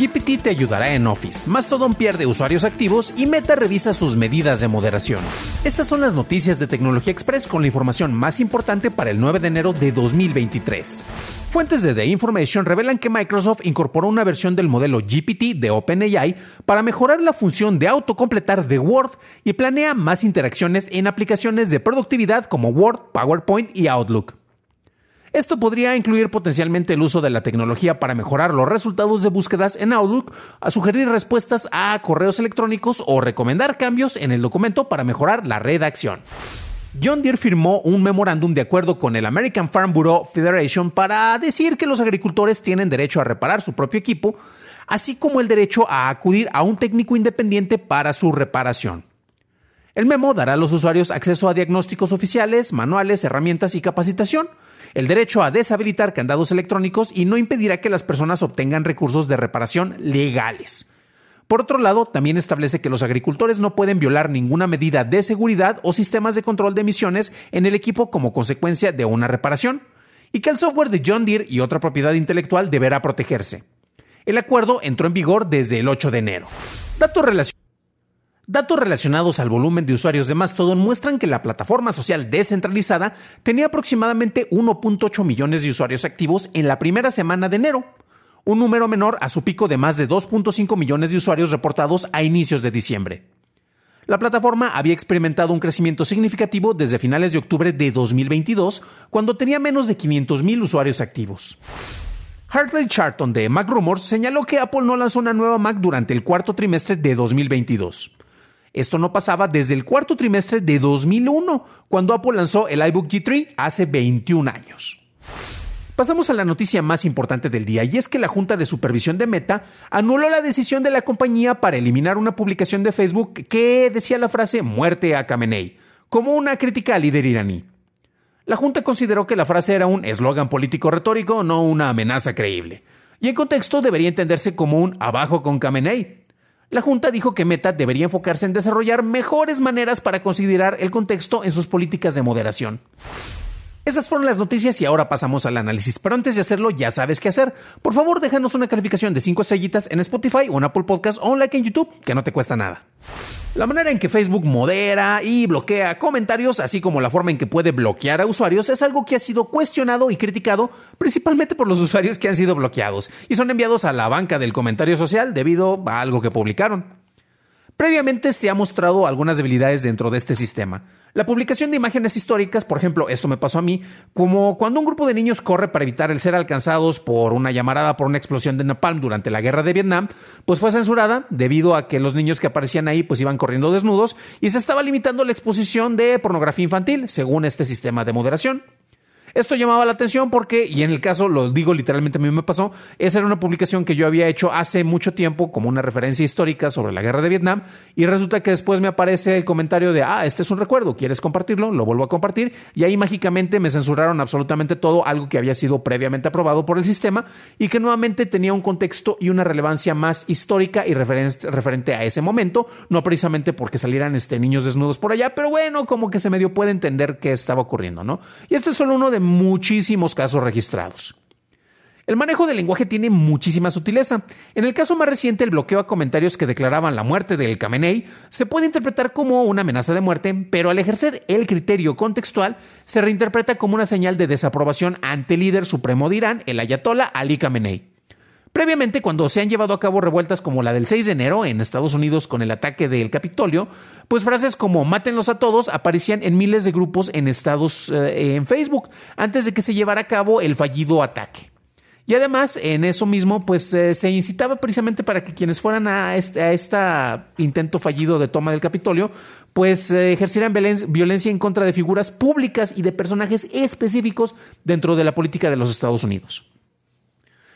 GPT te ayudará en Office, Mastodon pierde usuarios activos y Meta revisa sus medidas de moderación. Estas son las noticias de Tecnología Express con la información más importante para el 9 de enero de 2023. Fuentes de The Information revelan que Microsoft incorporó una versión del modelo GPT de OpenAI para mejorar la función de autocompletar de Word y planea más interacciones en aplicaciones de productividad como Word, PowerPoint y Outlook. Esto podría incluir potencialmente el uso de la tecnología para mejorar los resultados de búsquedas en Outlook, a sugerir respuestas a correos electrónicos o recomendar cambios en el documento para mejorar la redacción. John Deere firmó un memorándum de acuerdo con el American Farm Bureau Federation para decir que los agricultores tienen derecho a reparar su propio equipo, así como el derecho a acudir a un técnico independiente para su reparación. El memo dará a los usuarios acceso a diagnósticos oficiales, manuales, herramientas y capacitación, el derecho a deshabilitar candados electrónicos y no impedirá que las personas obtengan recursos de reparación legales. Por otro lado, también establece que los agricultores no pueden violar ninguna medida de seguridad o sistemas de control de emisiones en el equipo como consecuencia de una reparación, y que el software de John Deere y otra propiedad intelectual deberá protegerse. El acuerdo entró en vigor desde el 8 de enero. Datos relacionados Datos relacionados al volumen de usuarios de Mastodon muestran que la plataforma social descentralizada tenía aproximadamente 1.8 millones de usuarios activos en la primera semana de enero, un número menor a su pico de más de 2.5 millones de usuarios reportados a inicios de diciembre. La plataforma había experimentado un crecimiento significativo desde finales de octubre de 2022, cuando tenía menos de 500.000 usuarios activos. Hartley Charlton de Mac Rumors señaló que Apple no lanzó una nueva Mac durante el cuarto trimestre de 2022. Esto no pasaba desde el cuarto trimestre de 2001, cuando Apple lanzó el iBook G3 hace 21 años. Pasamos a la noticia más importante del día y es que la Junta de Supervisión de Meta anuló la decisión de la compañía para eliminar una publicación de Facebook que decía la frase muerte a Khamenei, como una crítica al líder iraní. La Junta consideró que la frase era un eslogan político retórico, no una amenaza creíble, y en contexto debería entenderse como un abajo con Khamenei, la Junta dijo que Meta debería enfocarse en desarrollar mejores maneras para considerar el contexto en sus políticas de moderación. Esas fueron las noticias y ahora pasamos al análisis. Pero antes de hacerlo, ya sabes qué hacer. Por favor, déjanos una calificación de 5 estrellitas en Spotify o en Apple Podcast o un like en YouTube, que no te cuesta nada. La manera en que Facebook modera y bloquea comentarios, así como la forma en que puede bloquear a usuarios, es algo que ha sido cuestionado y criticado principalmente por los usuarios que han sido bloqueados y son enviados a la banca del comentario social debido a algo que publicaron. Previamente se ha mostrado algunas debilidades dentro de este sistema. La publicación de imágenes históricas, por ejemplo, esto me pasó a mí, como cuando un grupo de niños corre para evitar el ser alcanzados por una llamarada por una explosión de napalm durante la guerra de Vietnam, pues fue censurada debido a que los niños que aparecían ahí pues iban corriendo desnudos y se estaba limitando la exposición de pornografía infantil, según este sistema de moderación. Esto llamaba la atención porque, y en el caso, lo digo literalmente a mí me pasó, esa era una publicación que yo había hecho hace mucho tiempo como una referencia histórica sobre la guerra de Vietnam y resulta que después me aparece el comentario de, ah, este es un recuerdo, ¿quieres compartirlo? Lo vuelvo a compartir y ahí mágicamente me censuraron absolutamente todo, algo que había sido previamente aprobado por el sistema y que nuevamente tenía un contexto y una relevancia más histórica y referente a ese momento, no precisamente porque salieran este, niños desnudos por allá, pero bueno, como que se medio puede entender qué estaba ocurriendo, ¿no? Y este es solo uno de muchísimos casos registrados. El manejo del lenguaje tiene muchísima sutileza. En el caso más reciente, el bloqueo a comentarios que declaraban la muerte del Khamenei se puede interpretar como una amenaza de muerte, pero al ejercer el criterio contextual, se reinterpreta como una señal de desaprobación ante el líder supremo de Irán, el ayatollah Ali Khamenei. Previamente, cuando se han llevado a cabo revueltas como la del 6 de enero en Estados Unidos con el ataque del Capitolio, pues frases como mátenlos a todos aparecían en miles de grupos en Estados eh, en Facebook antes de que se llevara a cabo el fallido ataque. Y además, en eso mismo, pues eh, se incitaba precisamente para que quienes fueran a este, a intento fallido de toma del Capitolio, pues eh, ejercieran violencia en contra de figuras públicas y de personajes específicos dentro de la política de los Estados Unidos.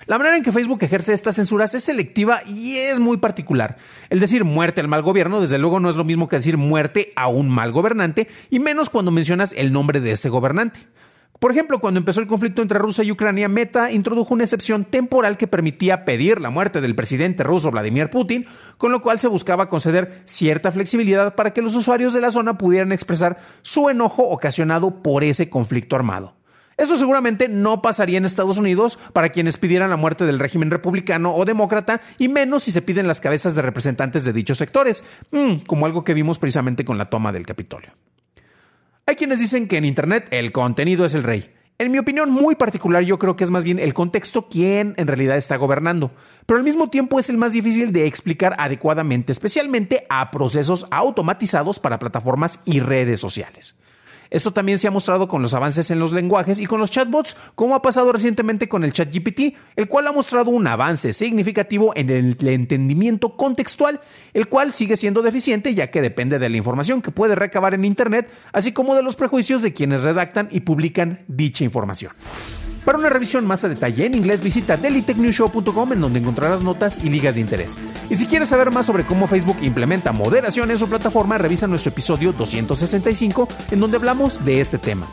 La manera en que Facebook ejerce estas censuras es selectiva y es muy particular. El decir muerte al mal gobierno, desde luego, no es lo mismo que decir muerte a un mal gobernante, y menos cuando mencionas el nombre de este gobernante. Por ejemplo, cuando empezó el conflicto entre Rusia y Ucrania, Meta introdujo una excepción temporal que permitía pedir la muerte del presidente ruso Vladimir Putin, con lo cual se buscaba conceder cierta flexibilidad para que los usuarios de la zona pudieran expresar su enojo ocasionado por ese conflicto armado. Eso seguramente no pasaría en Estados Unidos para quienes pidieran la muerte del régimen republicano o demócrata, y menos si se piden las cabezas de representantes de dichos sectores, mm, como algo que vimos precisamente con la toma del Capitolio. Hay quienes dicen que en Internet el contenido es el rey. En mi opinión muy particular, yo creo que es más bien el contexto quien en realidad está gobernando, pero al mismo tiempo es el más difícil de explicar adecuadamente, especialmente a procesos automatizados para plataformas y redes sociales. Esto también se ha mostrado con los avances en los lenguajes y con los chatbots, como ha pasado recientemente con el ChatGPT, el cual ha mostrado un avance significativo en el entendimiento contextual, el cual sigue siendo deficiente ya que depende de la información que puede recabar en Internet, así como de los prejuicios de quienes redactan y publican dicha información. Para una revisión más a detalle en inglés, visita dailytechnewshow.com en donde encontrarás notas y ligas de interés. Y si quieres saber más sobre cómo Facebook implementa moderación en su plataforma, revisa nuestro episodio 265 en donde hablamos de este tema.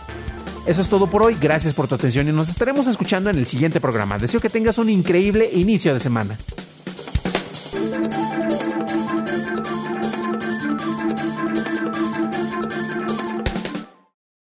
Eso es todo por hoy, gracias por tu atención y nos estaremos escuchando en el siguiente programa. Deseo que tengas un increíble inicio de semana.